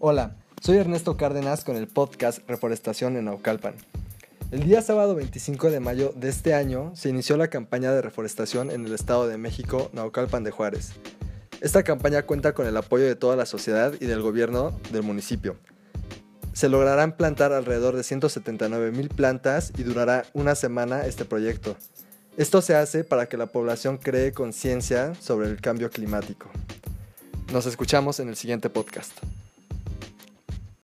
Hola, soy Ernesto Cárdenas con el podcast Reforestación en Naucalpan. El día sábado 25 de mayo de este año se inició la campaña de reforestación en el Estado de México, Naucalpan de Juárez. Esta campaña cuenta con el apoyo de toda la sociedad y del gobierno del municipio. Se lograrán plantar alrededor de 179 mil plantas y durará una semana este proyecto. Esto se hace para que la población cree conciencia sobre el cambio climático. Nos escuchamos en el siguiente podcast.